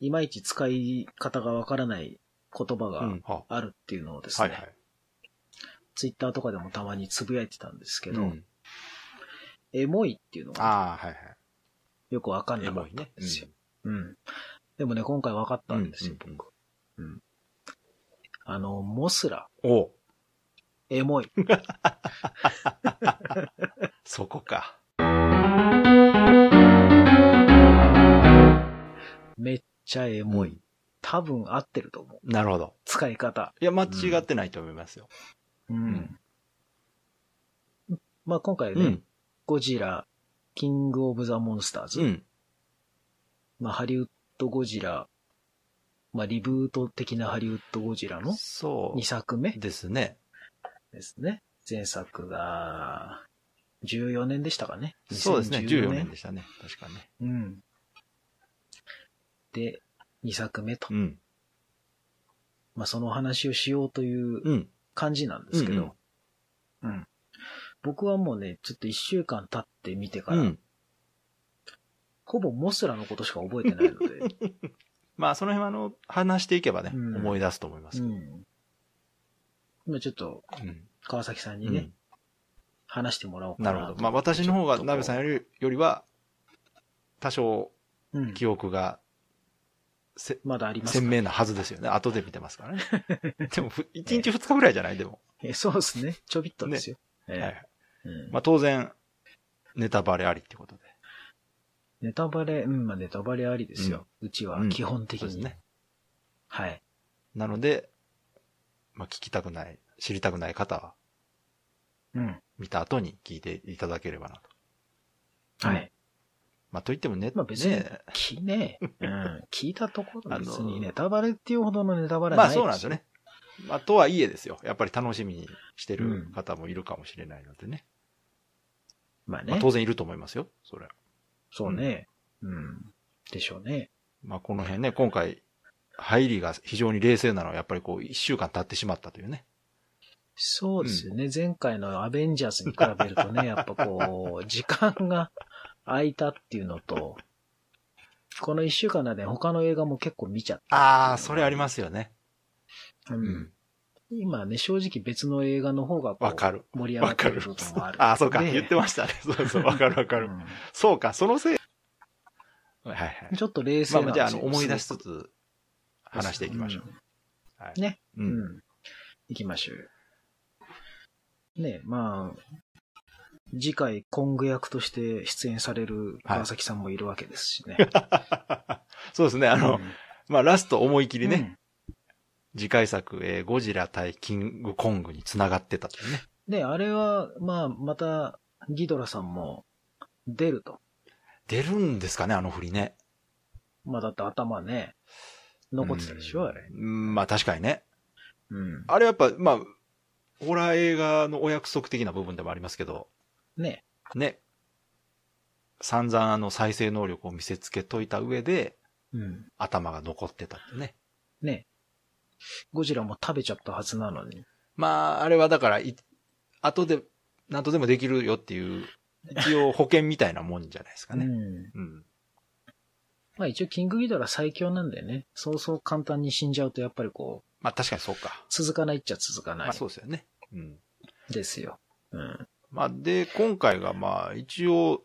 いまいち使い方がわからない言葉うがあるっていうのをですね、はいはい。ツイッターとかでもたまにつぶやいてたんですけど、うんエモいっていうのがはいはい。よくわかんないね。たんですよ。うん。でもね、今回わかったんですよ、うんうんうん僕。うん。あの、モスラ、おうエモい。そこか。めっちゃエモい。うん多分合ってると思う。なるほど。使い方。いや、間違ってないと思いますよ。うん。まあ今回ね、うん。ゴジラ、キングオブザモンスターズ。うん。まあハリウッドゴジラ、まあリブート的なハリウッドゴジラのそ2作目うですね。ですね。前作が、14年でしたかね。そうですね。2014 14年でしたね。確かね。うん。で、2作目と。うん。まあその話をしようといううん。感じなんですけど、うんうん。僕はもうね、ちょっと1週間経ってみてから、うん。ほぼモスラのことしか覚えてないので、まあ、その辺は、あの、話していけばね、うん思い出すと思いますけど。うん。今ちょっと、うん。川崎さんにね、うん。話してもらおうかなとなるほど。まあ、私の方が、鍋さんよより、よりは、多少、記憶が、せ、まだありますか？鮮明なはずですよね。後で見てますからね。でも、ふ1日2日ぐらいじゃないでも。えそうですね。ちょびっとですよ。ええはいはい。うんまあ、当然、ネタバレありってことで。ネタバレ、うん、まあネタバレありですよ。うちは基本的に。そうですね。はい。なので、まあ、聞きたくない、知りたくない方は、うん。見た後に聞いていただければなと。はい。まあ、といってもね、まあ別にね、きね、うん、聞いたところ別にネタバレっていうほどのネタバレはまあないそうなんですよね。。まあ、とはいえですよ。やっぱり楽しみにしてる方もいるかもしれないのでね。まあね。まあ、当然いると思いますよ。それは。そうね。うん。でしょうね。まあ、この辺ね、今回、入りが非常に冷静なのは、やっぱりこう、一週間経ってしまったというね。そうですよね。前回のアベンジャーズに比べるとね、やっぱこう、時間が空いたっていうのと、この一週間で他の映画も結構見ちゃった。ああ、それありますよね。う。うんん。今ね、正直別の映画の方がわかる。盛り上がってる部。分もある。ああ、そうか。で言ってましたね。そうそう、わかるわかる。うんそうか、そのせい。はいはい。ちょっと冷静まあまあ。じゃあ、思い出しつすつ、話していきましょう。うはい。ね。う。うんん。行きましょうよ。ねまあ、次回、コング役として出演される川崎さんもいるわけですしね。そうですね。あの、うんまあ、ラスト思い切りね、次回作、えーゴジラ対キングコングに繋がってたというね。うんで、あれは、まあ、また、ギドラさんも出ると。出るんですかね、あの振りね。まあ、だって頭ね、残ってたでしょ、あれ。うん、まあ確かにね。うん。あれやっぱ、まあ、ホラー映画のお約束的な部分でもありますけど、ね。ね。散々あの再生能力を見せつけといた上で、うん。頭が残ってたってね。ね。ゴジラも食べちゃったはずなのに。まあ、あれはだから、い、後で、何とでもできるよっていう、一応保険みたいなもんじゃないですかね。うん。うん。まあ一応、キングギドラ最強なんでね、そうそう簡単に死んじゃうと、やっぱりこう、まあ確かにそうか。続かないっちゃ続かない。まあそうですよね。うん。ですよ。うん。まあで、今回がまあ一応、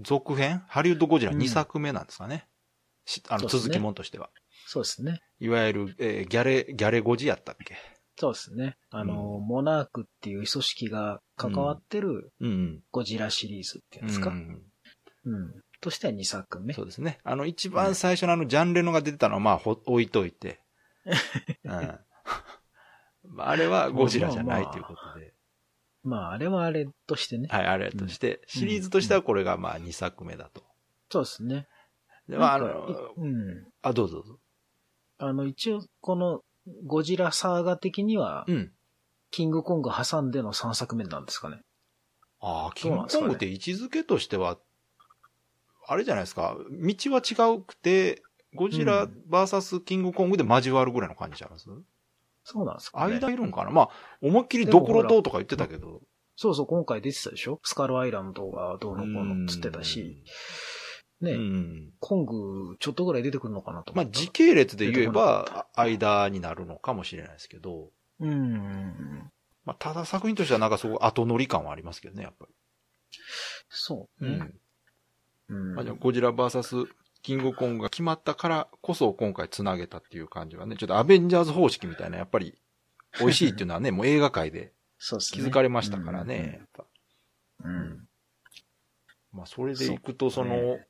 続編？ハリウッドゴジラうん2作目なんですかね。うですね続きもんとしては。そうですね。いわゆる、えーギャレ、ギャレゴジやったっけ？そうですね。あの、うモナークっていう組織が関わってるうんゴジラシリーズっていうんうん。ですか？ううん。んとしては2作目。そうですね。あの、一番最初のあの、ジャンレノが出てたのは、まあ、ほ、置いといて。うん。まあ、あれはゴジラじゃないということで。まあ、あれはあれとしてね。はい、あれとして、シリーズとしてはこれがまあ、2作目だと。そうですね。で、まあ、あなんかの、いうん。あ、どうぞどうぞ。あの、一応、このゴジラサーガ的には、うん。キングコング挟んでの3作目なんですかね。ああ、キングコングって位置づけとしては、あれじゃないですか。道は違うくて、ゴジラバーサスキングコングで交わるぐらいの感じちゃいます、そうなんですかね。間いるんかな？まあ、思いっきりドクロ島とか言ってたけど。そうそう、今回出てたでしょ？スカルアイランドがどうのこうのっつってたし。ね、うん。コングちょっとぐらい出てくるのかなとまあ時系列で言えば、間になるのかもしれないですけど、うん。まあただ作品としてはなんかすごい後乗り感はありますけどね、やっぱそうり。ね。うん。まあ、じゃあゴジラ VS キングコングが決まったからこそ今回繋げたっていう感じはね、ちょっとアベンジャーズ方式みたいな、やっぱり美味しいっていうのはね、もう映画界で。気づかれましたからね。やっぱうん。うん。まあそれでいくと、そのね、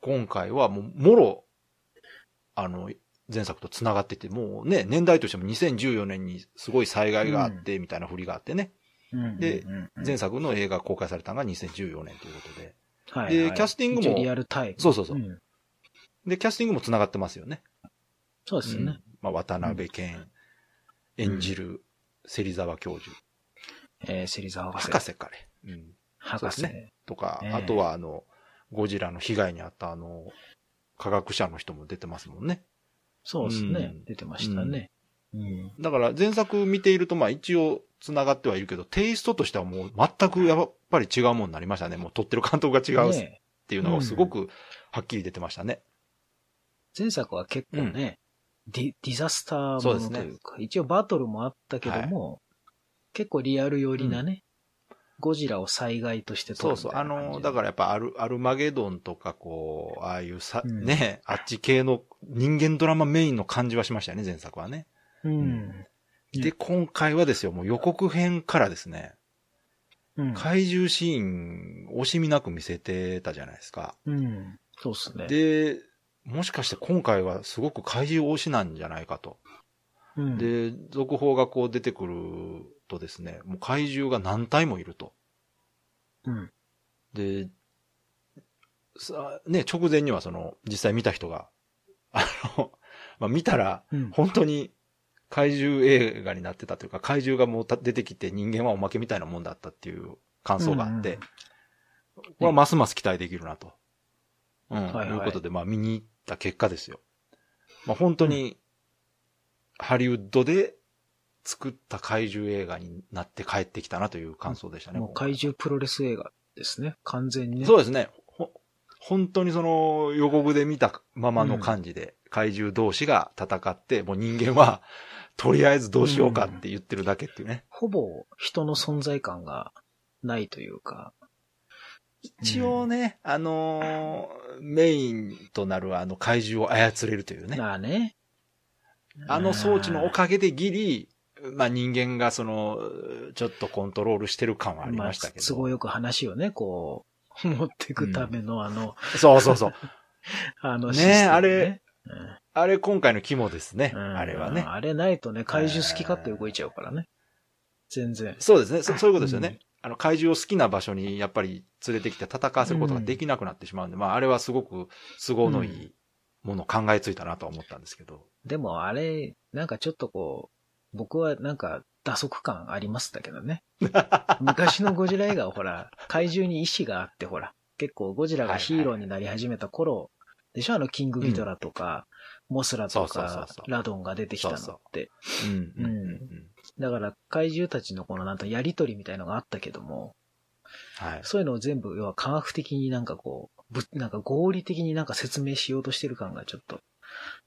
今回はもう、もろ、あの、前作と繋がってて、もうね、年代としても2014年にすごい災害があって、みたいな振りがあってね、うんで前作の映画公開されたのが2014年ということで、はいはいでキャスティングもリアルタイム。そうそうそううんで、キャスティングも繋がってますよね。そうですね。うんまあ、渡辺謙演じる芹沢教授、えー、芹沢博士。博士かね。うん。博士。そうでとか、ええあとはあの、ゴジラの被害に遭ったあの、科学者の人も出てますもんね。そうですねうん。出てましたね。うん。だから前作見ていると、まあ一応繋がってはいるけど、テイストとしてはもう全くやっぱり違うものになりましたね。もう撮ってる監督が違うっねていうのがすごくはっきり出てましたね。前作は結構ね、ディディザスターものそうですねというか、一応バトルもあったけども、結構リアル寄りなね、ゴジラを災害として撮るそうそう。あの、だら、からやっぱアル、アルマゲドンとかこう、ああいうさ、うんね、あっち系の人間ドラマメインの感じはしましたよね、前作はね。うん。で、今回はですよ、もう予告編からですね、うん。怪獣シーン、惜しみなく見せてたじゃないですか。うん。そうっすね。で、もしかして今回はすごく怪獣推しなんじゃないかと。うん、で、続報がこう出てくるとですね、もう怪獣が何体もいると。うん。で、さね、直前にはその、実際見た人が、あの、まあ、見たら、うん。本当に怪獣映画になってたというか、怪獣がもうた出てきて人間はおまけみたいなもんだったっていう感想があって、これはますます期待できるなと。うん、はいはいいうことで、まあ見に行った結果ですよ。まあ本当に、ハリウッドで作った怪獣映画になって帰ってきたなという感想でしたね。もう怪獣プロレス映画ですね。完全にね。そうですね。ほ本当にその予告で見たままの感じで、怪獣同士が戦って、もう人間は、とりあえずどうしようかって言ってるだけっていうね。ほぼ人の存在感がないというか。一応ね、あのーメインとなるあの怪獣を操れるというね。まあね。あの装置のおかげでギリ、まあ人間がその、ちょっとコントロールしてる感はありましたけど。あ、都合よく話をね、こう、持っていくためのあの、そうそうそう。あのねシステムあれうんあれ今回の肝ですね。うんあれはね。あれないとね、怪獣好き勝手動いちゃうからね。全然。そうですね。そそういうことですよね。あの、怪獣を好きな場所にやっぱり連れてきて戦わせることができなくなってしまうんで、まあ、あれはすごく都合のいいものを考えついたなとは思ったんですけど。でもあれ、なんかちょっとこう、僕はなんか打足感ありましたけどね。昔のゴジラ映画はほら、怪獣に意志があってほら、結構ゴジラがヒーローになり始めた頃、でしょ？あのキングギドラとか、モスラとかラドンが出てきたのって。うん。うん。うん。だから怪獣たちのこのなんとやりとりみたいのがあったけども、はい。そういうのを全部、要は科学的になんかこう、ぶなんか合理的になんか説明しようとしてる感がちょっと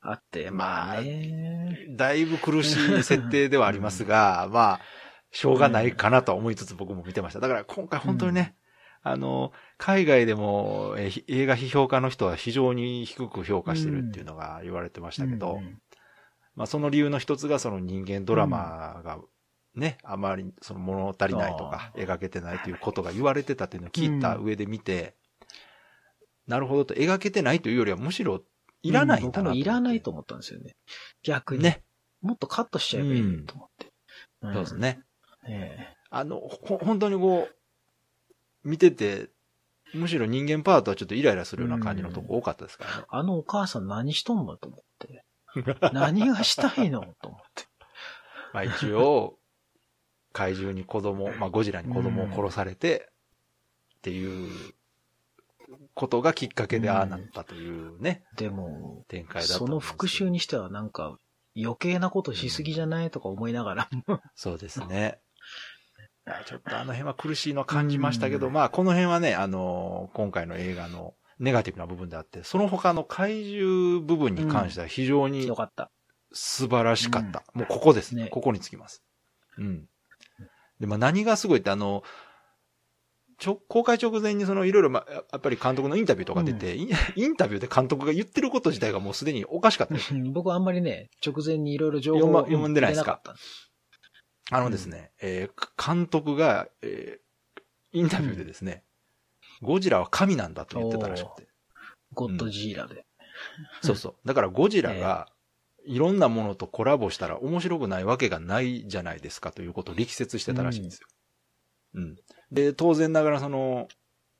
あって、まあね。だいぶ苦しい設定ではありますが、まあ、しょうがないかなとは思いつつ僕も見てました。だから今回本当にね、あの、海外でもえひ映画批評家の人は非常に低く評価してるっていうのが言われてましたけど、うんうんまあその理由の一つがその人間ドラマがね、あまりその物足りないとか描けてないということが言われてたっていうのを聞いた上で見て、なるほどと描けてないというよりはむしろいらないんだな僕もいらないと思思ったんですよね。逆に。ね。もっとカットしちゃえばいいと思って。んそうです。ね。えあの、ほ、本当にこう、見てて、むしろ人間パートはちょっとイライラするような感じのとこ多かったですからね。あのお母さん何しとんのと思って。何がしたいのと思って。まあ一応、怪獣に子供、まあゴジラに子供を殺されて、っていうことがきっかけでああなったというね、でも、展開だったその復讐にしてはなんか余計なことしすぎじゃない？とか思いながらも。そうですね。ちょっとあの辺は苦しいの感じましたけど、まあこの辺はね、あの、今回の映画のネガティブな部分であって、その他の怪獣部分に関しては非常によかった。素晴らしかった。もうここですね。ねここにつきます。うん。で、まあ何がすごいってあの、ちょ、公開直前にそのいろいろまあ、やっぱり監督のインタビューとか出て、イン インタビューで監督が言ってること自体がもうすでにおかしかった。僕はあんまりね、直前にいろいろ情報を読んでないですか？あのですね、えー監督が、えーインタビューでですね、ゴジラは神なんだと言ってたらしくて。ゴッドジーラで。そうそう。だからゴジラが、いろんなものとコラボしたら面白くないわけがないじゃないですかということを力説してたらしいんですよ。うん。で、当然ながらその、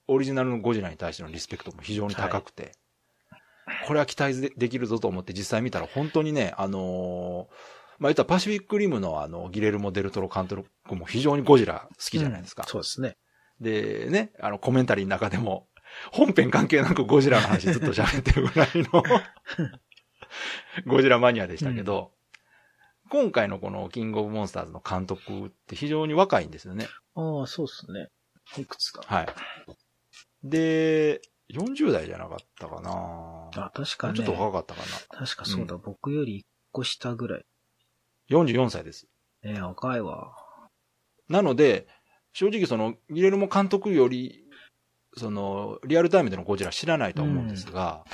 オリジナルのゴジラに対してのリスペクトも非常に高くて、これは期待でできるぞと思って実際見たら本当にね、あのーまあ、言ったらパシフィックリムのあの、ギレルモ・デルトロ監督も非常にゴジラ好きじゃないですか。うんそうですね。で、ね、あの、コメンタリーの中でも、本編関係なくゴジラの話ずっと喋ってるぐらいの、ゴジラマニアでしたけど、今回のこのキングオブモンスターズの監督って非常に若いんですよね。ああ、そうですね。いくつだ？はい。で、40代じゃなかったかなあ、確かね。ちょっと若かったか確かそうだ、僕より一個下ぐらい。な。44歳です。ね若いわ。なので、正直その、ギレルモ監督より、その、リアルタイムでのゴジラ知らないと思うんですが、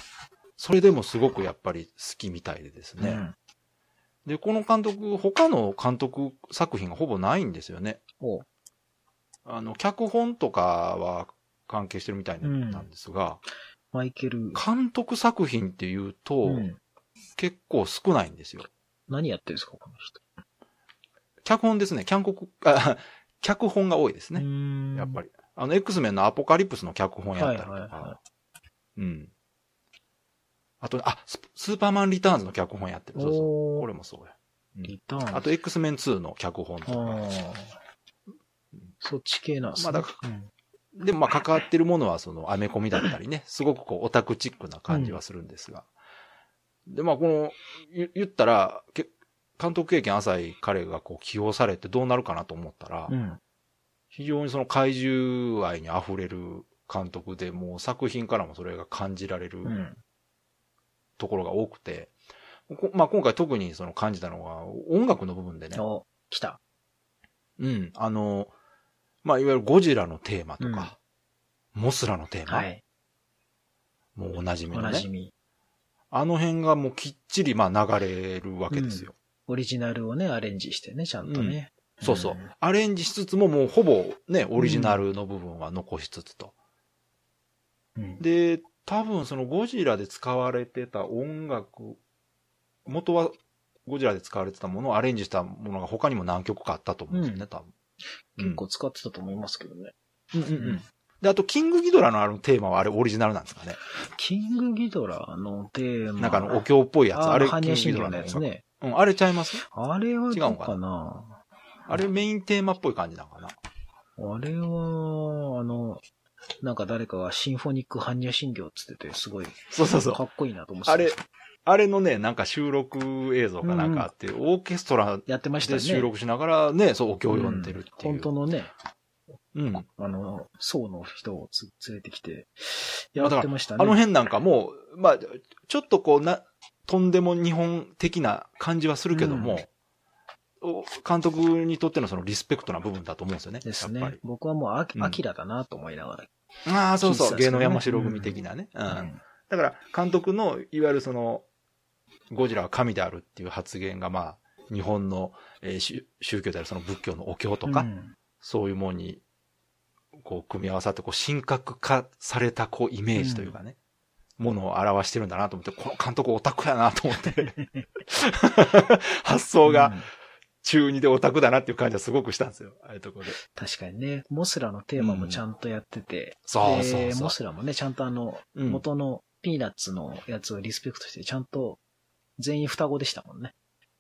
それでもすごくやっぱり好きみたいでですね。うん。で、この監督、他の監督作品がほぼないんですよね。おあの、脚本とかは関係してるみたいなんですが、マイケル。監督作品っていうと、うん結構少ないんですよ。何やってるんですか、この人。脚本ですね。脚本、あ 脚本が多いですね。ねやっぱり。あの、X メンのアポカリプスの脚本やったりとか。はいはいはうん。あと、あ、ススーパーマンリターンズの脚本やってる。そうそう。これもそうや。うんリターン。あと、X メン2の脚本とあか。あ。そっち系なんですね。まあだかうんでも、まあ、関わってるものは、その、アメコミだったりね、すごくこう、オタクチックな感じはするんですが。で、まあ、この、言言ったら、け監督経験浅い彼がこう、起用されてどうなるかなと思ったら、うん。非常にその怪獣愛に溢れる監督で、もう作品からもそれが感じられるうん。ところが多くて、こまあ、今回特にその感じたのが、音楽の部分でね、お、来た。うん、あの、まあ、いわゆるゴジラのテーマとか、モスラのテーマ、はい。もうおなじみのねおなじ、み。あの辺がもうきっちりまあ流れるわけですよ。オリジナルをね、アレンジしてね、ちゃんとね。そうそう、んアレンジしつつももうほぼね、オリジナルの部分は残しつつと。うん。で、多分そのゴジラで使われてた音楽、元はゴジラで使われてたものをアレンジしたものが他にも何曲かあったと思うんですよね、うん多分。結構使ってたと思いますけどね。うんうんううんん。で、あと、キングギドラのあのテーマはあれオリジナルなんですかね？キングギドラのテーマ。なんかあの、お経っぽいやつ。あれ、般キングギドラのやつね。うん、あれちゃいます？あれは違うのかな？あれメインテーマっぽい感じなのかな？あれは、あの、なんか誰かがシンフォニック般若心経っつってて、すごいそうそうそう。かっこいいなと思ってたあれ、あれのね、なんか収録映像かなんかあって、オーケストラやってましたね。で収録しながらね、そう、お経を読んでるっていう。本当のね、うん。あの、層の人をつ連れてきて、やってましたね。あの辺なんかもう、まあ、ちょっとこうな、とんでも日本的な感じはするけども、お監督にとってのそのリスペクトな部分だと思うんですよね。です。ね僕はもうアアキラだなと思いながら。ああ、そうそう。芸能山城組的なね。うん。うんだから、監督の、いわゆるその、ゴジラは神であるっていう発言が、まあ、日本の、えー宗宗教であるその仏教のお経とか、うんそういうものに、こう、組み合わさって、こう、神格化された、こう、イメージというかね、ものを表してるんだなと思って、この監督オタクやなと思って、発想が中二でオタクだなっていう感じはすごくしたんですよ、ああいうところで。確かにね、モスラのテーマもちゃんとやってて、そうそうでそうモスラもね、ちゃんとあの、うん元のピーナッツのやつをリスペクトして、ちゃんと全員双子でしたもんね。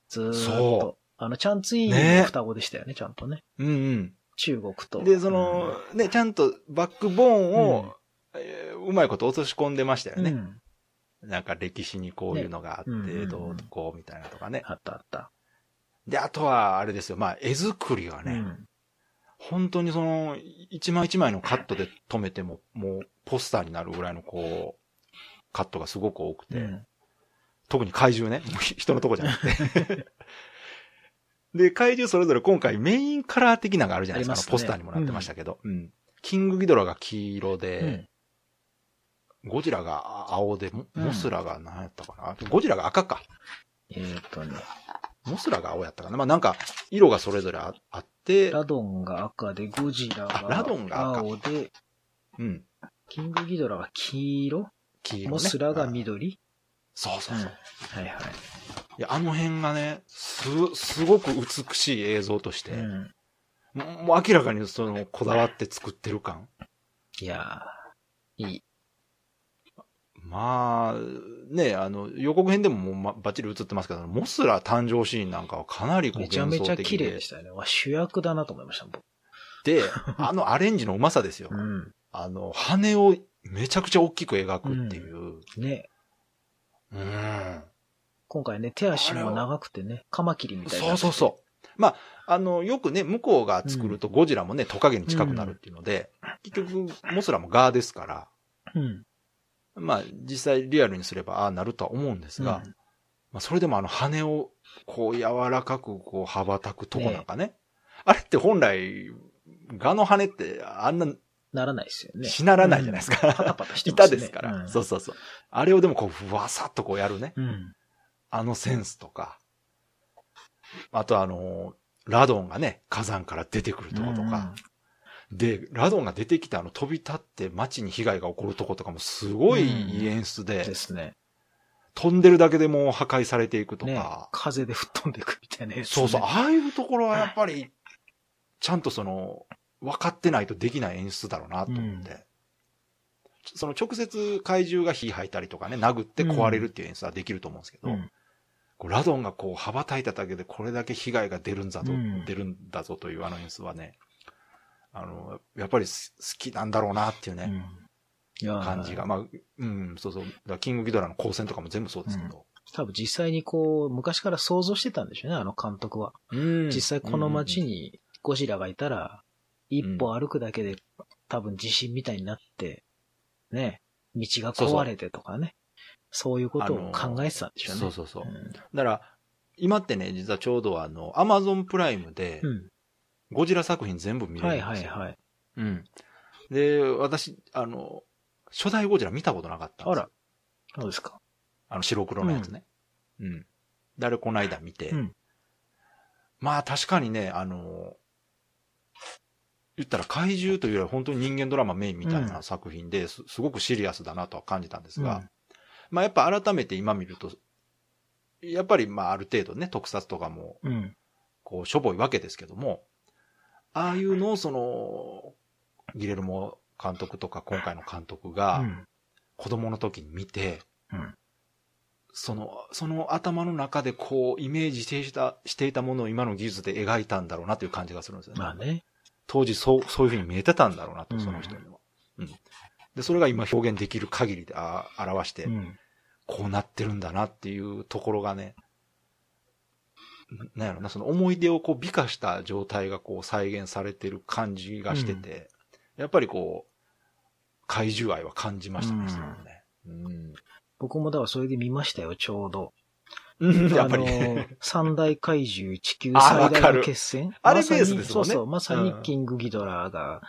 ずーっそと。あの、チャンツインねも双子でしたよね、ちゃんとね。うんうん。中国と。で、その、ね、ちゃんとバックボーンを、えーうまいこと落とし込んでましたようん、ね。うんなんか歴史にこういうのがあって、どうこうみたいなとかね。あったあった。で、あとは、あれですよ、まあ、絵作りがね、うん。本当にその、一枚一枚のカットで止めても、もうポスターになるぐらいのこう、カットがすごく多くて、うん。特に怪獣ね、人のとこじゃなくて。で、怪獣それぞれ今回メインカラー的なのがあるじゃないですか。ありますねポスターにもなってましたけど。うん。キングギドラが黄色うで、ん。ゴジラが青で、モうんモスラが何やったかな、ゴジラが赤か。えーっとね、モスラが青やったかな？まあなんか、色がそれぞれああって、ラドンが赤で、ゴジラあラドンが赤が青で、うん。キングギドラが黄色、黄色、ね。モスラがうん緑？そうそうそう。はいはい。いや、あの辺がね、す、すごく美しい映像として、うん。もう明らかにその、こだわって作ってる感。いやー、いい。まあ、ね、あの、予告編でももうまバッチリ映ってますけど、モスラ誕生シーンなんかはかなりこうめちゃめちゃ綺麗でしたよね。わ主役だなと思いました、僕。で、あのアレンジのうまさですよ。うん。あの、羽をめちゃくちゃ大きく描くっていう。ね。うん。今回ね、手足も長くてね、カマキリみたいな。そうそうそう。まあ、あの、よくね、向こうが作るとゴジラもね、トカゲに近くなるっていうので、結局、モスラもガーですから、う。うん。まあ、実際リアルにすれば、ああなるとは思うんですが、うんまあ、それでもあの羽を、こう柔らかくこう羽ばたくとこなんかね。あれって本来、ガの羽ってあんなならないですよね。しならないじゃないですか。うんパタパタしてますね。板ですから、うんそうそうそう。あれをでもこう、ふわさっとこうやるね。うん。あのセンスとか。あとあの、ラドンがね、火山から出てくるとことか。で、ラドンが出てきてあの飛び立って街に被害が起こるとことかもすごいいい演出で、ですね。飛んでるだけでもう破壊されていくとねか。風で吹っ飛んでいくみたいなね、そうそう、ああいうところはやっぱり、ちゃんとその、分かってないとできない演出だろうなと思って。その直接怪獣が火吐いたりとかね、殴って壊れるっていう演出はできると思うんですけど、うん。こうラドンがこう羽ばたいただけでこれだけ被害が出るんだぞ、うん出るんだぞというあの演出はね、あの、やっぱりす好きなんだろうなっていうね、うん。感じが。まあ、うん、そうそう。キングギドラの光線とかも全部そうですけど。多分実際にこう、昔から想像してたんでしょうね、あの監督は。うん実際この街、にゴジラがいたら、一歩歩くだけで多分地震みたいになって、ね、道が壊れてとかね。そういうことを考えてたんでしょうね。そうそうそう。うんだから、今ってね、実はちょうどあの、アマゾンプライムで、うん。ゴジラ作品全部見れはいるんですよ。はいはい。うん。で、私、あの、初代ゴジラ見たことなかったんですよあら。そうですか。あの白黒のやつね。うん。で、あれこの間見て。うんまあ確かにね、あの、言ったら怪獣というよりは本当に人間ドラマメインみたいな作品です、すごくシリアスだなとは感じたんですが、うんまあやっぱ改めて今見ると、やっぱりまあある程度ね、特撮とかも、うん。こう、しょぼいわけですけども、ああいうのをその、ギレルモ監督とか今回の監督がうん子供の時に見て、うんその、その頭の中でこう、イメージしていた、していたものを今の技術で描いたんだろうなという感じがするんですよね。まあね。当時そう、そういうふうに見えてたんだろうなと、うんその人には。うん。で、それが今表現できる限りであ表してう、ん。こうなってるんだなっていうところがね、ななんやろな、その思い出をこう美化した状態がこう再現されてる感じがしてて、やっぱりこう、怪獣愛は感じましたね、うんそれもね。うん。僕もだからそれで見ましたよ、ちょうど。うん、やっぱりね。三大怪獣地球あ最大の決戦。あれベースですもんねそうそう。まさにうんキングギドラが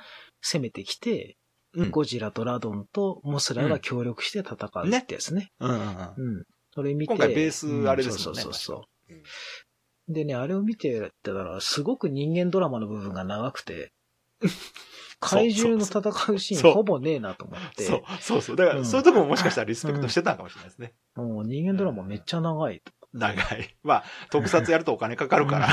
攻めてきて、うんゴジラとラドンとモスラが協力して戦うってやつね。うんうんうん。うん。それ見て。今回ベースあれですねうんそうそうそう。でね、あれを見てたら、すごく人間ドラマの部分が長くて、怪獣の戦うシーンほぼねえなと思って、そう、そうそう。だから、うんそういうとこももしかしたらリスペクトしてたのかもしれないですね。もう人間ドラマめっちゃ長い。長い。まあ、特撮やるとお金かかるから。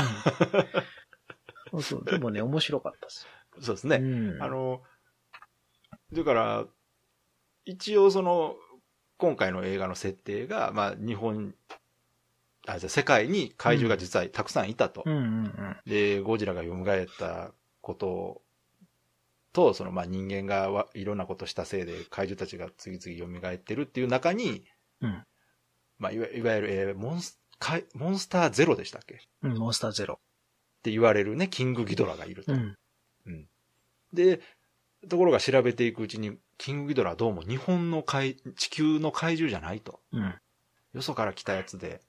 うん。そうそう。でもね、面白かったです。そうですね。うん。あの、だから、一応その、今回の映画の設定が、まあ、日本、あ、じゃあ世界に怪獣が実はたくさんいたと。うんうんうん。で、ゴジラが蘇ったことと、その、まあ、人間がわいろんなことしたせいで怪獣たちが次々蘇ってるっていう中に、うんまあ、いわいわゆる、えーモンス、かいモンスターゼロでしたっけ？っうん、モンスターゼロ。て言われるね、キングギドラがいると。うん。うん。で、ところが調べていくうちに、キングギドラはどうも日本の怪、地球の怪獣じゃないと。うん。よそから来たやつで、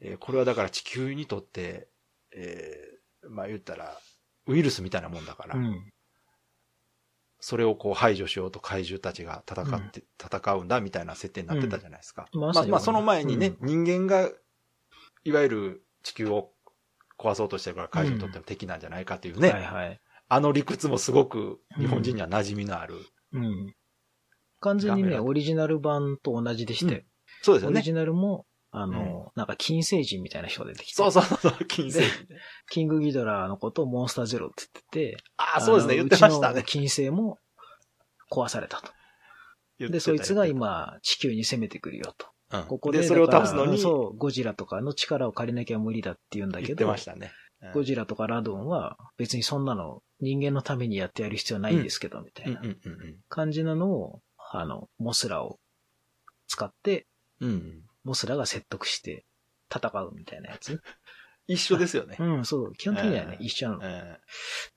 えーこれはだから地球にとって、えーまあ言ったら、ウイルスみたいなもんだから、うん。それをこう排除しようと怪獣たちが戦って、戦うんだみたいな設定になってたじゃないですか。うんままあまあその前にね、人間が、いわゆる地球を壊そうとしてるから怪獣にとっては敵なんじゃないかっていうね、はいはい。あの理屈もすごく日本人には馴染みのある。うん。完全にね、オリジナル版と同じでして、そうですよね。オリジナルも、あの、なんか金星人みたいな人が出てきて、そうそうそう、金星。キングギドラのことをモンスターゼロって言ってて、ああ、そうですね、言のってましたね。金星も壊されたと。で、そいつが、今、地球に攻めてくるよと。うんここで、で、それを倒すのに、そう、ゴジラとかの力を借りなきゃ無理だって言うんだけ言ってど、ましたね。うんゴジラとかラドンは別にそんなの人間のためにやってやる必要ないんですけど、みたいな感じなのを、あの、モスラを使って。モスラが説得して戦うみたいなやつ。一緒ですよね。うん、そう。基本的にはね、うん一緒な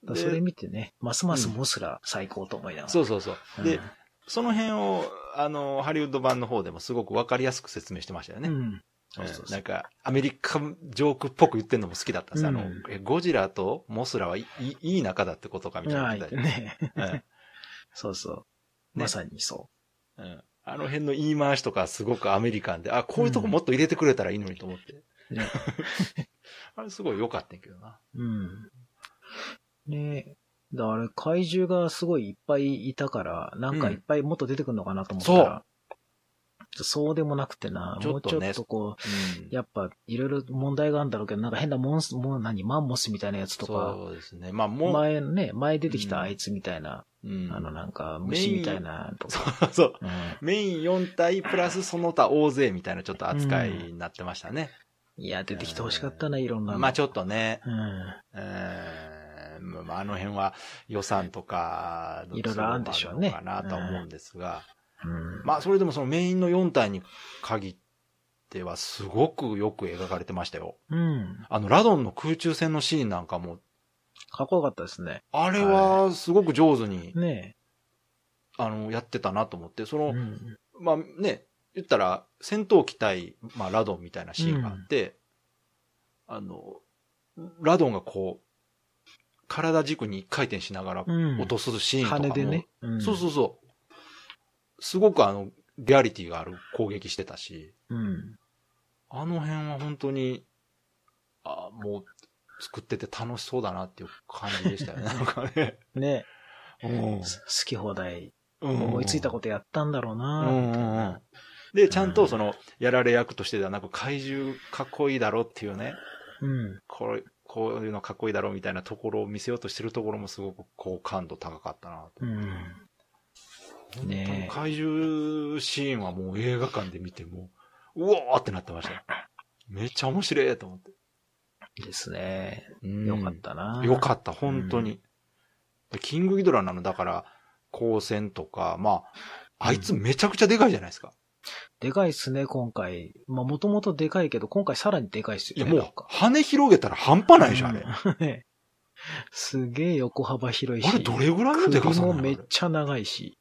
の。それ見てね、ますますモスラ最高と思いながら。そうそうそう。うんで、その辺を、あの、ハリウッド版の方でもすごくわかりやすく説明してましたよね。うん。そうそうそう。なんか、アメリカジョークっぽく言ってんのも好きだったんです、うんあの、えゴジラとモスラはいいいい仲だってことかみた いなはい言ってたよね。うん そうそう。ねまさにそうんあの辺の言い回しとかすごくアメリカンで、あ、こういうとこもっと入れてくれたらいいのにと思って。う。ね。あれすごい良かったんやけどな。うん。ねだから怪獣がすごいいっぱいいたから、なんかいっぱいもっと出てくるのかなと思ったら、そうでもなくてな、ちょっとね。もうちょっとこう、うん。やっぱいろいろ問題があるんだろうけど、なんか変なモンス、もう何、マンモスみたいなやつとか、そうですね。まあもう、前ね、前出てきうん。たあいつみたいな、うん。あのなんか虫みたいな。とか、そうそう。う。ん。メイン4体プラスその他大勢みたいなちょっと扱いになってましたね。いや、出てきてほしかったな、いろんなの。まあちょっとね、うん。えーまああの辺は予算とかのいろいろあるんでしょうねかなと思うんですが、うん。まあそれでもそのメインの4体に限ってはすごくよく描かれてましたよ。うん。あのラドンの空中戦のシーンなんかも、かっこよかったですね。あれはすごく上手に、ねあの、やってたなと思って、そえ。の、うん。まあね、言ったら、戦闘機対、まあ、ラドンみたいなシーンがあって、あの、ラドンがこう、体軸に一回転しながらうん。落とすシーンとかも、羽でね。うんそうそうそう。すごくあの、リアリティがある攻撃してたし、うん。あの辺は本当に、あもう、作ってて楽しそうだなっていう感じでしたよね。なんかね。ねうんす好き放題うん思いついたことやったんだろうな。うんうんうんで、ちゃんとその、やられ役としてではなく、怪獣かっこいいだろっていうね、うん。これ、こういうのかっこいいだろみたいなところを見せようとしてるところもすごく好感度高かったなと。うん。ねえ怪獣シーンはもう映画館で見ても、うおーってなってましたよ。めっちゃ面白いと思って。ですね。うんよかったな。よかった、本当に。でキングギドラなの、だから、光線とか、まあ、あいつめちゃくちゃでかいじゃないですか。でかいっすね、今回。まあ、もともとでかいけど、今回さらにでかいっすいや、よね。もうなんか、羽広げたら半端ないでしょ、あれ。うんね すげえ横幅広いし。あれ、どれぐらいのでかさなのめっちゃ長いし。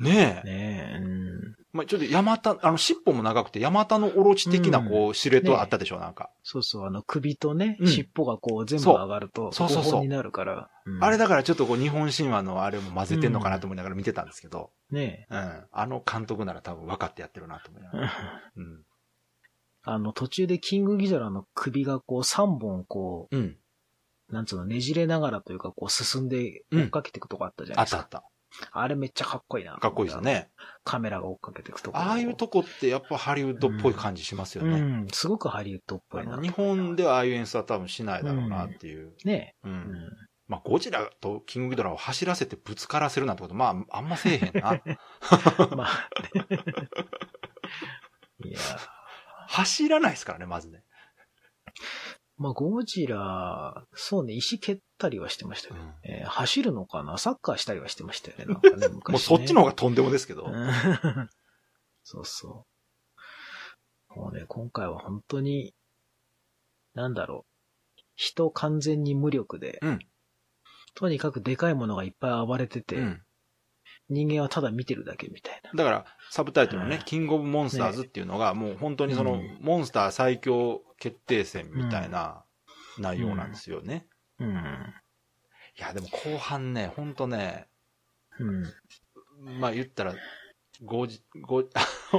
ねえ。ねえ。うん。まあ、ちょっとヤマタ、あの、尻尾も長くて、ヤマタのオロチ的な、こう、シルエットがあったでしょ、なんか。そうそう、あの首とね、うん尻尾がこう全部上がると、そうそうそうそう5本になるから。うんあれだからちょっとこう、日本神話のあれも混ぜてんのかなと思いながら見てたんですけど、ねうん。あの監督なら多分分かってやってるなと思いながえ。ら。うん。あの、途中でキングギドラの首がこう3本こうん。う、なんつうの、ねじれながらというか、こう進んで追っかけていくとこあったじゃないですか。あったあった。あれめっちゃかっこいいな。かっこいいです。ね。カメラが追っかけていくとこ。ああいうとこってやっぱハリウッドっぽい感じしますよね。うん、すごくハリウッドっぽいな。日本ではああいう演出は多分しないだろうなっていう。ねう。え。うんん。まあ、ゴジラとキングギドラを走らせてぶつからせるなんてこと、まあ、あんませえへんな。まあ、いや、走らないですからね、まずね。まあ、ゴジラ、そうね、石蹴ったりはしてましたよね。えー走るのかなサッカーしたりはしてましたよね。なんかね、昔、ね。もうそっちの方がとんでもですけど。う んそうそう。もうね、今回は本当に、なんだろう。人完全に無力で、うんとにかくでかいものがいっぱい暴れてて、うん。人間はただ見てるだけみたいな。だから、サブタイトルのねうん、キングオブモンスターズっていうのが、もう本当にそのうん、モンスター最強決定戦みたいな内容なんですよね。うん。いや、でも後半ね、本当ね、うん。まあ言ったら、ゴジ、ゴ、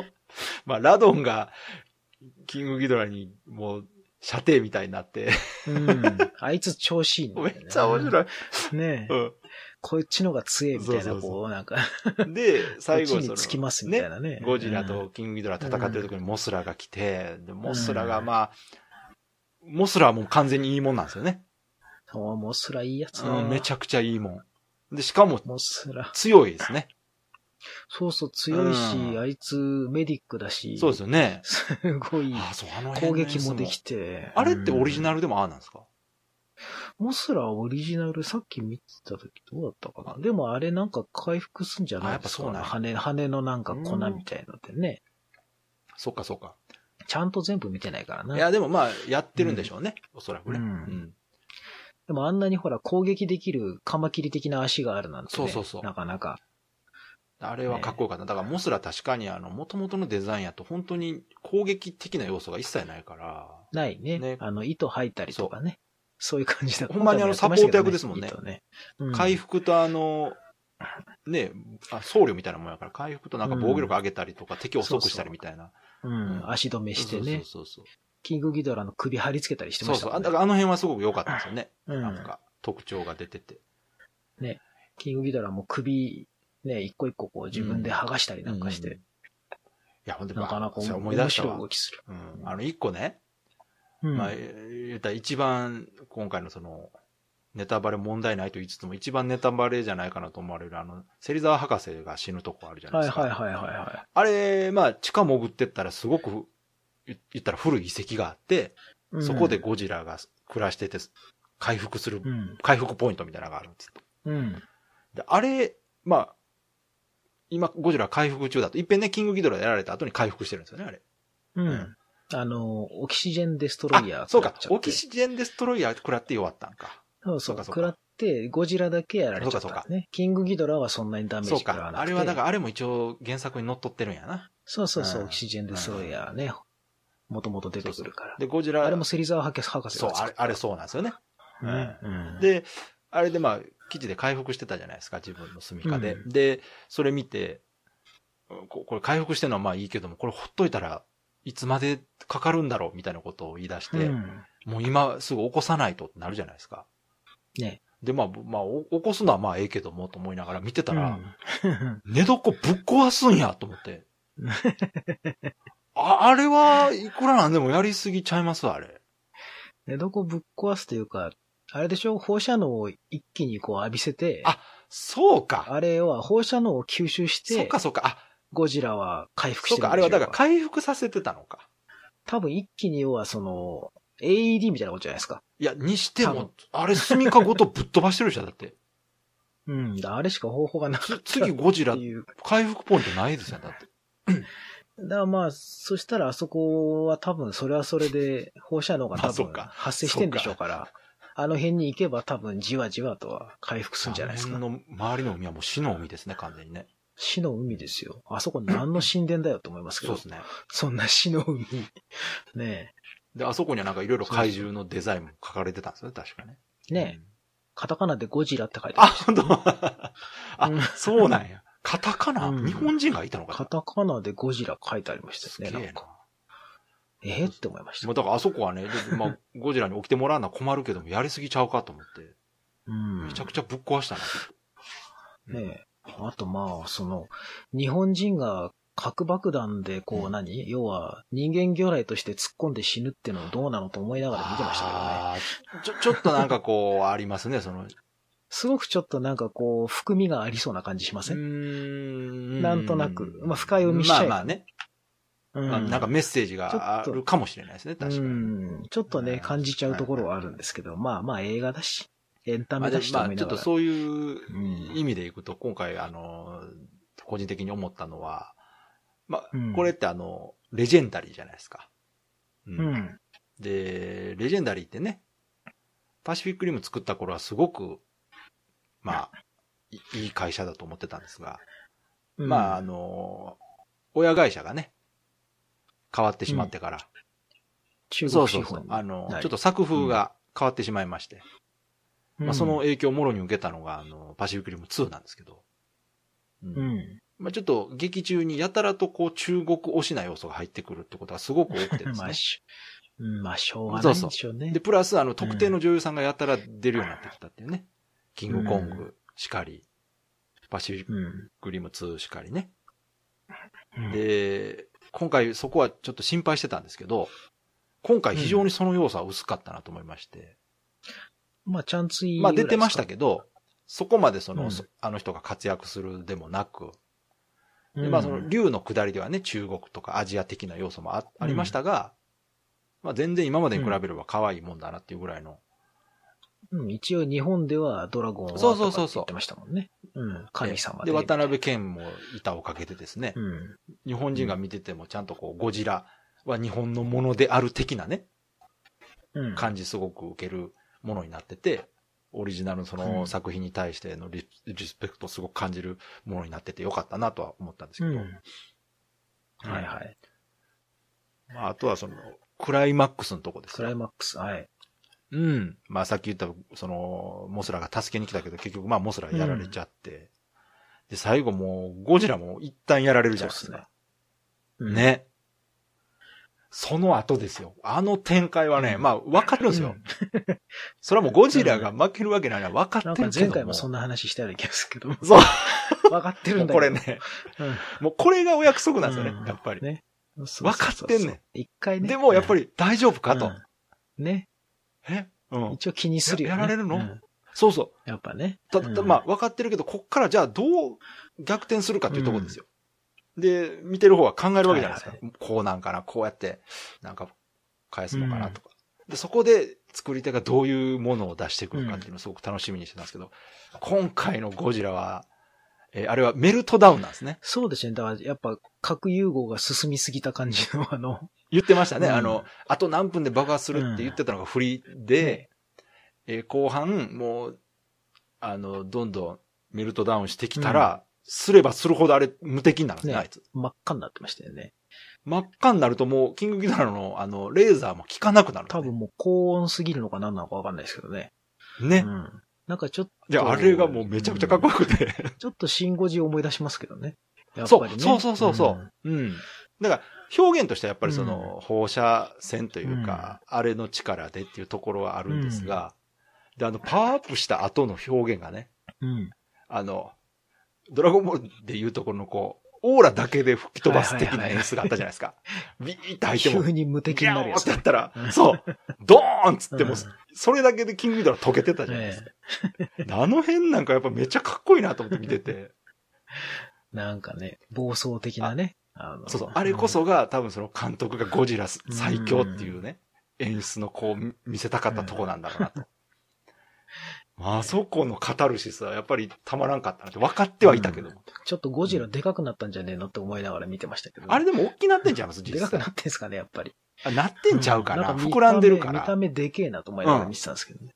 まあラドンが、キングギドラにもう、射程みたいになって、うん。あいつ調子いいんだよ めねっちゃ面白い。ねえ。うこっちのが強いみたいな、そうそうそうこう、なんか、ん。で、最後こっちにつきますみたいなね。ゴジラとキングギドラ戦ってる時にモスラが来て、で、モスラがまあ、モスラはもう完全にいいもんなんですよね。うん。おモスラいいやつうん、めゃ。ちゃくちゃいいもん。で、しかもモスラ。強いですね。そうそう、強いし、うんあいつメディックだし。そうですよね。すごい。ああ、そう、あの辺攻撃もできて。あれってオリジル。ナルでもああなんですか？モスラオリジナル、さっき見てた時どうだったかな？でもあれなんか回復すんじゃない？ですか。あやっぱ羽、羽のなんか粉みたいのでね。そっかそっか。ちゃんと全部見てないからな。いや、でもまあ、やってるんでしょうね。おそらくね。ううんん。でもあんなにほら攻撃できるカマキリ的な足があるなんて、ね。そうそうそうなかなか。あれはかっこよかった。だから、モスラ確かにあの、元々のデザインやと本当に攻撃的な要素が一切ないから、ないね。ねあの、糸吐いたりとかね。そういう感じだほんまにあのサポート役ですもんね糸ねうん回復とあの、ね、あ僧侶みたいなもんやから、回復となんか防御力上げたりとか、敵を遅くしたりみたいな。うん。足止めしてね。そうそうそうキングギドラの首貼り付けたりしてそう。そうそう。あましたもんね。だからあの辺はすごく良かったんですよね。うんなんか、特徴が出てて。キングギドラも首、ね、一個一個こう自分で剥がしたりなんかして、うんいや、ほんで、なかなか面出したわ白い動。きする。うん。あの、一個ね、うんまあ、言ったら一番、今回のその、ネタバレ問題ないと言いつつも、一番ネタバレじゃないかなと思われる、あの、芹沢博士が死ぬとこあるじゃないですか。はいはいはいはいはあれ、まあ、地下潜ってったらすごく、言言ったら古い遺跡があって、い。そこでゴジラが暮らしてて、回復するう、ん。回復ポイントみたいなのがあるんです。うん。で、あれ、まあ、今、ゴジラ回復中だと、いっぺんね、キングギドラやられた後に回復してるんですよね、あれ。うん。うんあの、オキシジェンデストロイヤーあ、そうかオキシジェンデストロイヤー食らって弱ったんか。そうそう。食らって、ゴジラだけやられちゃったそうかそうね。キングギドラはそんなにダメージ食らわなく。て。かあれはだから、あれも一応原作に乗っ取ってるんやな。そうそうそう、うんオキシジェンデストロイヤーね。もともと出てくるから。で、ゴジラ、あれも芹沢博士博士そう、あれ、あれそうなんですよね。ね。うん、で、あれでまあ、記事で回復してたじゃないですか、自分の住処で。うんで、それ見て、ここれ回復してるのはまあいいけども、これほっといたらいつまでかかるんだろうみたいなことを言い出して、うんもう今すぐ起こさないとってなるじゃないですか。ね。で、まあ、まあ、お起こすのはまあええけどもと思いながら見てたら、うん 寝床ぶっ壊すんやと思って。あ、あれはいくらなんでもやりすぎちゃいますあれ。寝床ぶっ壊すというか、あれでしょ？放射能を一気にこう浴びせて、あそうか。あれは放射能を吸収してそうか、、そうか。あ、ゴジラは回復し。てるんでしょあれはだから回復させてたのか。多分一気に要はその、AED みたいなことじゃないですか。いや、にしても、あれ、住みかごとぶっ飛ばしてるでしょ、だって。うん。だあれしか方法がなかったつ次ゴジラ。回復ポイントないですよ、だって。だからまあ、そしたらあそこは多分それはそれで放射能が多分発生してんでしょうから、あの辺に行けば多分じわじわとは回復するんじゃないですかあ。の周りの海はもう死の海ですね、完全にね。死の海ですよ。あそこ何の神殿だよと思いますけど。そうですね。そんな死の海。ねで、あそこにはなんかいろいろ怪獣のデザインも書かれてたんですよね、確かね。え。ねえ。うんカタカナでゴジラって書いてああ、る。本当？あ、うんそうなんや。カタカナ、うん日本人がいたのかカタカナでゴジラ書いてありましたよね。ななんか。。ええって思いましたもう。だからあそこはね、でまあ、ゴジラに起きてもらうのは困るけども、やりすぎちゃうかと思って、うん。めちゃくちゃぶっ壊したな。ねえ。あとまあ、その、日本人が核爆弾でこううん。何、要は人間魚雷として突っ込んで死ぬっていうのはどうなのと思いながら見てましたけどね。あーちょ、ちょっとなんかこう、ありますね、その、すごくちょっとなんかこう、含みがありそうな感じしません、ん。なんとなく。まあ深読みしちゃえば。まあまあね。うん。まあなんかメッセージがあるかもしれないですね、確かに。うん。ちょっとね、うん感じちゃうところはあるんですけど、まあまあ映画だし、エンタまあ、メだしと思いながら。ちょっとそういううん。意味でいくと、今回、あの、個人的に思ったのは、まあうん、これってあの、レジェンダリーじゃないですか。ううん。で、レジェンダリーってね、パシフィックリム作った頃はすごく、まあ、いいい会社だと思ってたんですが、うん。まあ、あの、親会社がね、変わってしまってから、中そうそうそう。国資本。にあの、はい。ちょっと作風が変わってしまいまして、まあ、その、影響をもろに受けたのが、あの、パシフィックリム2なんですけど、うんうん。まあ、ちょっと劇中にやたらとこう中国推しな要素が入ってくるってことがすごく多くてです まあ、ね。しうんまあ、しょうがないんでしょうね。で、プラスあの特定の女優さんがやたら出るようになってきたっていうね。キングコングしかり、パシフィッうん。クリム2しかりね。うん、で、今回そこはちょっと心配してたんですけど、今回非常にその要素は薄かったなと思いまして。まあ、ちゃんつい。まあ出てましたけど、そこまでその、うんそあの人が活躍するでもなく、まあその竜の下りではね、中国とかアジア的な要素もあありましたが、まあ全然今までに比べれば可愛いもんだなっていうぐらいの。うん、一応日本ではドラゴンはそうそうそう言ってましたもんね。うん。神様で、で。渡辺謙も板をかけてですね、うん。日本人が見ててもちゃんとこう、ゴジラは日本のものである的なね、うん。感じすごく受けるものになってて、オリジナルのそのうん作品に対してのリリスペクトをすごく感じるものになっててよかったなとは思ったんですけど、うん。はいはい。まああとはその、クライマックスのとこですクよライマックス、はい。うん。まあさっき言った、その、モスラが助けに来たけど、結局まあモスラやられちゃって、で、最後もう、ゴジラも一旦やられるじゃないですか。うん。ね。その後ですよ。あの展開はね、うんまあ分かるんですよ。それはもうゴジラが負けるわけないのは分かってるけども。か前回もそんな話したような気がするけど。そう。分かってるもんだけど。うこれね、うん。もうこれがお約束なんですよね、うんやっぱり。ね。分かってんねん。一回ね。でもやっぱり、り大丈夫かと。うんね。え？うん。一応気にするよね。ややられるの？うんそうそう。やっぱね。た、うんたまあ分かってるけど、こっからじゃあどう逆転するかっていうところですよ。で、見てる方は考えるわけじゃないですか。はいこうなんかな、こうやって、なんか返すのかなとか。で、そこで作り手がどういうものを出してくるかっていうのをすごく楽しみにしてたんですけど、今回のゴジラは、えーあれはメルトダウンなんですね。そうですね。だからやっぱ核融合が進みすぎた感じのあの、言ってましたね。うんあの、あと何分で爆発するって言ってたのが振りで、ねえー後半、もう、あの、どんどんメルトダウンしてきたら、すればするほどあれ無敵になるんですね、ねあいつ。真っ赤になってましたよね。真っ赤になるともう、キングギドラのあの、レーザーも効かなくなるね、多分もう高温すぎるのか何なのかわかんないですけどね。ねう。ん。なんかちょっと。いや、あれがもうめちゃくちゃかっこよくて。ちょっとシンゴジを思い出しますけどね。やっそう、ぱりね。そうそうそうそう。うん。だから、表現としてはやっぱりその、放射線というか、あれの力でっていうところはあるんですが、で、あの、パワーアップした後の表現がね、うん。うん。あの、ドラゴンボールでいうところのこう、オーラだけで吹き飛ばす的な演出があったじゃないですか。ビーって入っても、急に無敵になるやつ。やったらう、んそう、ドーンっつってもうん、それだけでキングギドラ溶けてたじゃないですか。あの辺なんかやっぱめっちゃかっこいいなと思って見てて。なんかね、暴走的なね。そうそう。あれこそが多分その監督がゴジラ最強っていうね、演出のこう見せたかったとこなんだろうなと。まああそこのカタルシスはやっぱりたまらんかったなって分かってはいたけども。ちょっとゴジラでかくなったんじゃねえのって思いながら見てましたけどね、あれでも大きなってんちゃいますで実際かくなってんすかね、やっぱり。あなってんちゃうかな,、んか見た目膨らんでるから見た。目でけえなと思いながら見てたんですけどね。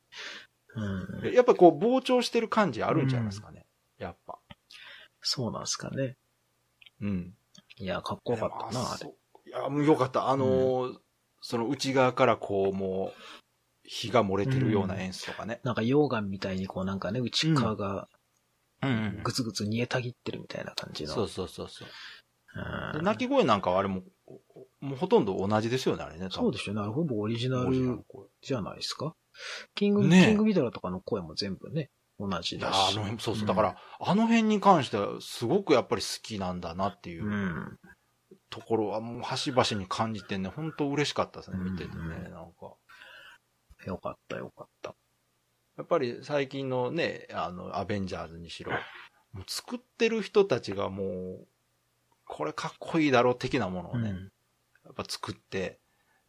うん。やっぱこう膨張してる感じあるんちゃいますかね。やっぱ。そうなんですかね。うん。いや、かっこよかったな、あれ。いや、もうよかった。あのーその内側からこうもう、火が漏れてるような演出とかね。なんか溶岩みたいにこうなんかね、内側がぐつぐつ煮えたぎってるみたいな感じの。そうそうそうそう。うんで鳴き声なんかはあれも、もうほとんど同じですよね、あれね。そうですよね。あれほぼオリジナルじゃないですか。キング、ねえキングビドラとかの声も全部ね、同じだし。あの辺、そうそう。んだから、あの辺に関しては、すごくやっぱり好きなんだなっていううんところは、もう端々に感じてね、本当嬉しかったですね、見ててね、うんなんか。よかったよかった。やっぱり最近のね、あの、アベンジャーズにしろ、もう作ってる人たちがもう、これかっこいいだろう的なものをね、うん。やっぱ作って、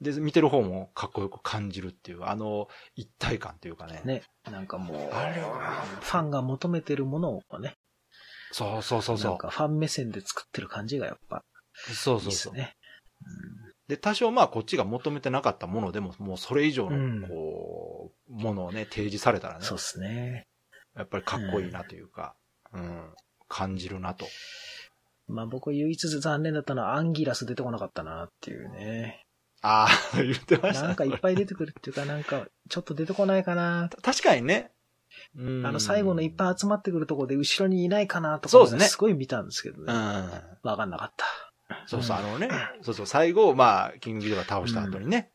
で、見てる方もかっこよく感じるっていう、あの、一体感っていうかね。ね。なんかもう、あれはファンが求めてるものをね、そうそうそうそう。なんかファン目線で作ってる感じがやっぱいいそうそうそう。っすね。で、多少まあこっちが求めてなかったものでも、もうそれ以上うんの、こう、ものをね、提示されたらね、そうっすね。やっぱりかっこいいなというか、うん、感じるなと。まあ僕唯一残念だったのはアンギラス出てこなかったなっていうね。ああ、言ってましたね。なんかいっぱい出てくるっていうか、なんかちょっと出てこないかな。確かにね。うんあの最後のいっぱい集まってくるところで後ろにいないかなとか、そうですねすごい見たんですけどね。うん。わかんなかった。そうそう、あのね、そうそう、最後、まあ、キングギドラ倒した後にね、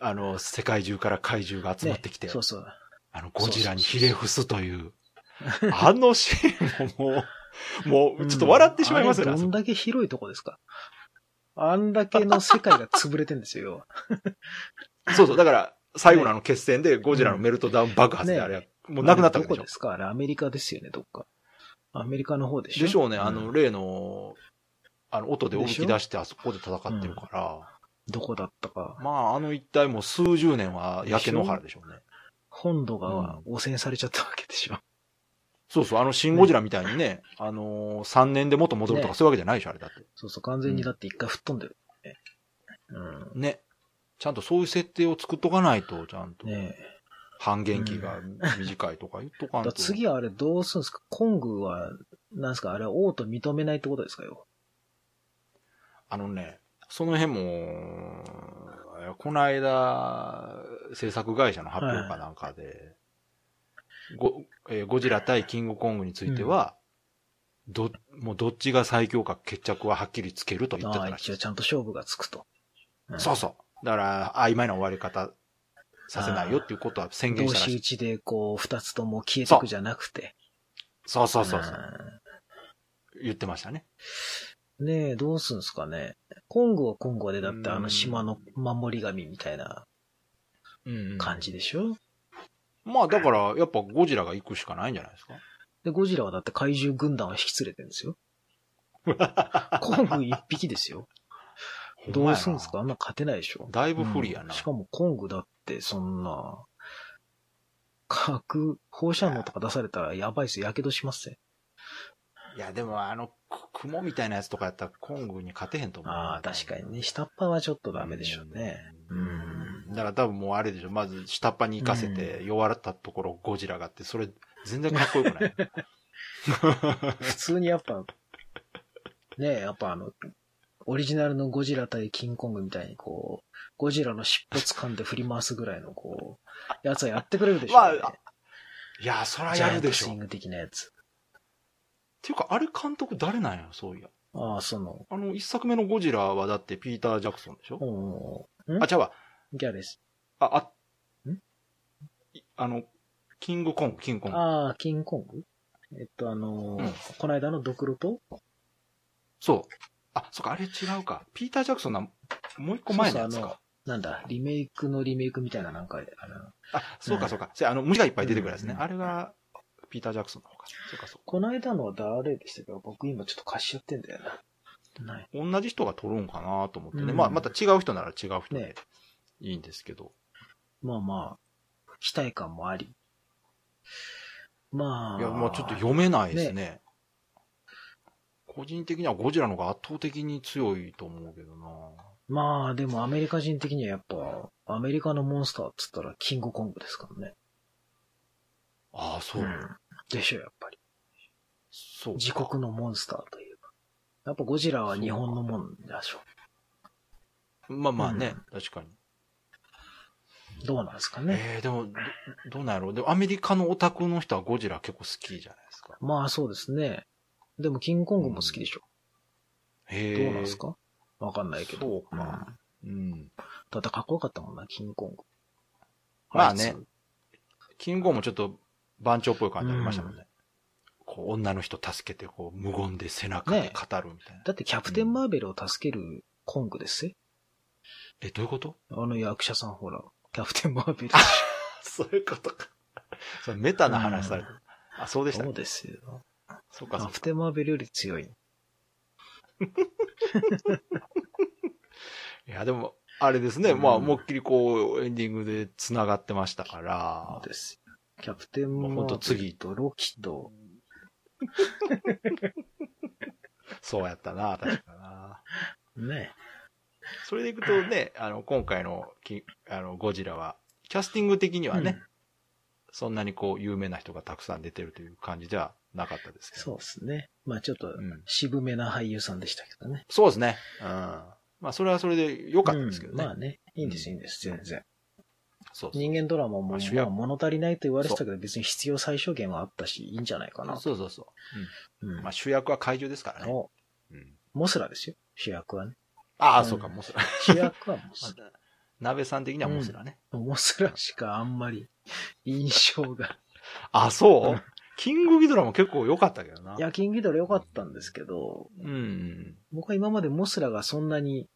あの、世界中から怪獣が集まってきて、ねそうそう。あの、ゴジラにひれ伏すという、あのシーンももう、もう、ちょっと笑ってしまいますよね。うんどんだけ広いとこですか？あんだけの世界が潰れてんですよ。そうそう、だから、最後のあの決戦でゴジラのメルトダウン爆発でねあれ、もうなくなったわけでしょどこで。すか？あれアメリカですよね、どっか。アメリカの方でしょ？でしょうね、あんの、例の、あの、音で動き出してあそこで戦ってるから、どこだったか。まあ、あの一帯も数十年は焼け野原でしょうね。本土が汚染されちゃったわけでしょ。そうそう、あの、シン・ゴジラみたいにね、あのー、3年で元戻るとかねそういうわけじゃないでしょ、あれだって。そうそう、完全にだって一回吹っ飛んでる、ね。うん。ね。ちゃんとそういう設定を作っとかないと、ちゃんと。ね半減期が短いとか言っとかんと。次はあれどうするんですか？コングは、なんですか？あれは王と認めないってことですかよ？あのね、その辺も、この間、制作会社の発表かなんかで、ゴえーゴジラ対キングコングについては、ど、もうどっちが最強か決着ははっきりつけると言ってああ、たらしいです。一応ちゃんと勝負がつくと。んそうそう。だから、曖昧な終わり方させないよっていうことは宣言同したらしい。士打ちでこう、二つとも消えてくじゃなくて。そうそうそうそう。う言ってましたね。んねえ、どうすんすかね。コングはコングでだってあうんの島の守り神みたいなうん感じでしょ、まあだから、やっぱゴジラが行くしかないんじゃないですか？で、ゴジラはだって怪獣軍団を引き連れてるんですよ。コング一匹ですよ。どうすんすか？あんな勝てないでしょ。だいぶ不利やな。うんしかもコングだってそんな、核、放射能とか出されたらやばいっすよ。やけどしますね。いや、でもあの、く雲みたいなやつとかやったらコングに勝てへんと思う。ああ、確かにね。下っ端はちょっとダメでしょうね。ううんん。だから多分もうあれでしょ。まず下っ端に行かせて弱ったところゴジラがあって、それ全然かっこよくない？普通にやっぱ、ねえ、やっぱあの、オリジナルのゴジラ対キングコングみたいにこう、ゴジラの尻尾掴んで振り回すぐらいのこう、やつはやってくれるでしょうね。まあいや、そらやるでしょ。っントスイング的なやつ。ていうか、あれ監督誰なんや、そういや。ああ、その、あの、一作目のゴジラはだってピーター・ジャクソンでしょ？おあ、ちゃうわ。ギャレス。あ、あ、ん？いあの、キングコング、キングコング。ああ、キングコング？えっと、あのーうんこの間のドクロとそう。あ、そっか、あれ違うか。ピーター・ジャクソンな、もう一個前のやつそうそうあか。なんだ、リメイクのリメイクみたいななんか、あの、あ、そうか、そうか。あの、虫がいっぱい出てくるやつね。うんあれが、ピーター・ジャクソンの方か。そうか、そうこの間のは誰でしたか僕今ちょっと貸しちゃってんだよな。ない。か。同じ人が撮るんかなと思ってね。うんまあ、また違う人なら違う人でねいいんですけど。まあまあ、期待感もあり。まあ。いや、まあちょっと読めないですね。個人的にはゴジラの方が圧倒的に強いと思うけどなまあ、でもアメリカ人的にはやっぱ、アメリカのモンスターっつったらキングコングですからね。ああ、そう。んでしょ、やっぱり。そうか。自国のモンスターというか。やっぱゴジラは日本のもんでしょ。まあまあね、確かに。どうなんですかね。ええでも、どどうなんやろう。でもアメリカのオタクの人はゴジラ結構好きじゃないですか。まあそうですね。でもキングコングも好きでしょ。へえ。どうなんですか？わかんないけど。そうかうん。だってかっこよかったもんな、キングコング。まあねいつキングコングもちょっと番長っぽい感じありましたもんね。こう、女の人助けて、こう、無言で背中で語るみたいな。だってキャプテンマーベルを助けるコングですよ。え、どういうこと？あの役者さんほら、キャプテンマーベル。そういうことか。それメタな話されてる。あ、そうでした？ね。そうですよ。そうか、そうか。キャプテンマーベルより強い。いや、でも、あれですね。うんまあ、思いっきりこう、エンディングで繋がってましたからそう。ですよ。キャプテンマーベ次ルとロキと、そうやったな、確かな。ね。それでいくとね、あの、今回のき、あの、ゴジラは、キャスティング的にはね、そんなにこう、有名な人がたくさん出てるという感じではなかったですけど。そうですね。まあちょっとうん渋めな俳優さんでしたけどね。そうですね。うん。まあ、それはそれで良かったですけどね。うんまあね。いいんです、いいんです、全然。そうそう人間ドラマもまあ主役まあ物足りないと言われてたけど、別に必要最小限はあったし、いいんじゃないかな。そうそうそう。うんまあ、主役は怪獣ですからね。おうん、モスラですよ、主役はね。ああ、うんそうか、モスラ。主役はモスラ。鍋さん的にはモスラね。モスラしかあんまり印象が。あ、そう、うんキングギドラも結構良かったけどな。いや、キングギドラ良かったんですけど、うん。僕は今までモスラがそんなにあ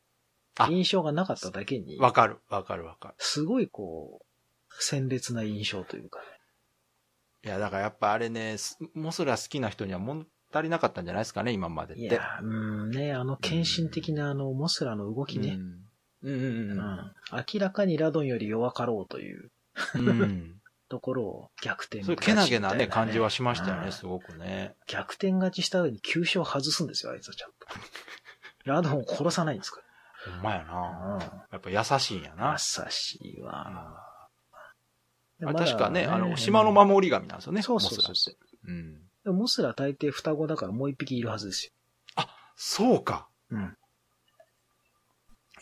印象がなかっただけに、わかる、わかる、わかる。すごいこう、鮮烈な印象というかね。いや、だからやっぱあれね、すモスラ好きな人には物足りなかったんじゃないですかね、今までって。いや、うんね、あの献身的なあのモスラの動きね。うん。うんうんううんん明らかにラドンより弱かろうといううん。うん。ところを逆転そういうけなげなね、感じはしましたよね、うんすごくね。逆転勝ちした上に急所を外すんですよ、あいつはちゃんと。ラドンを殺さないんですかほんまやら。な。うん。やっぱ優しいんやな。優しいわ。であまだ確かね、あの、島の守り神なんですよね、そうそうそうモスラって。うん。でもモスラ大抵双子だからもう一匹いるはずですそうか。よ。うん。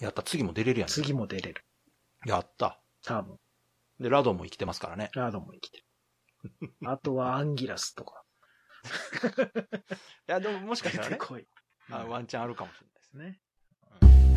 やった、次も出れるやん。次も出れる。やった。多分。で、ラドンも生きてますからね。ラドンも生きてる。あとはアンギラスとか。いや、でももしかしたらね。あワンチャンあるかもしれないですね。ね。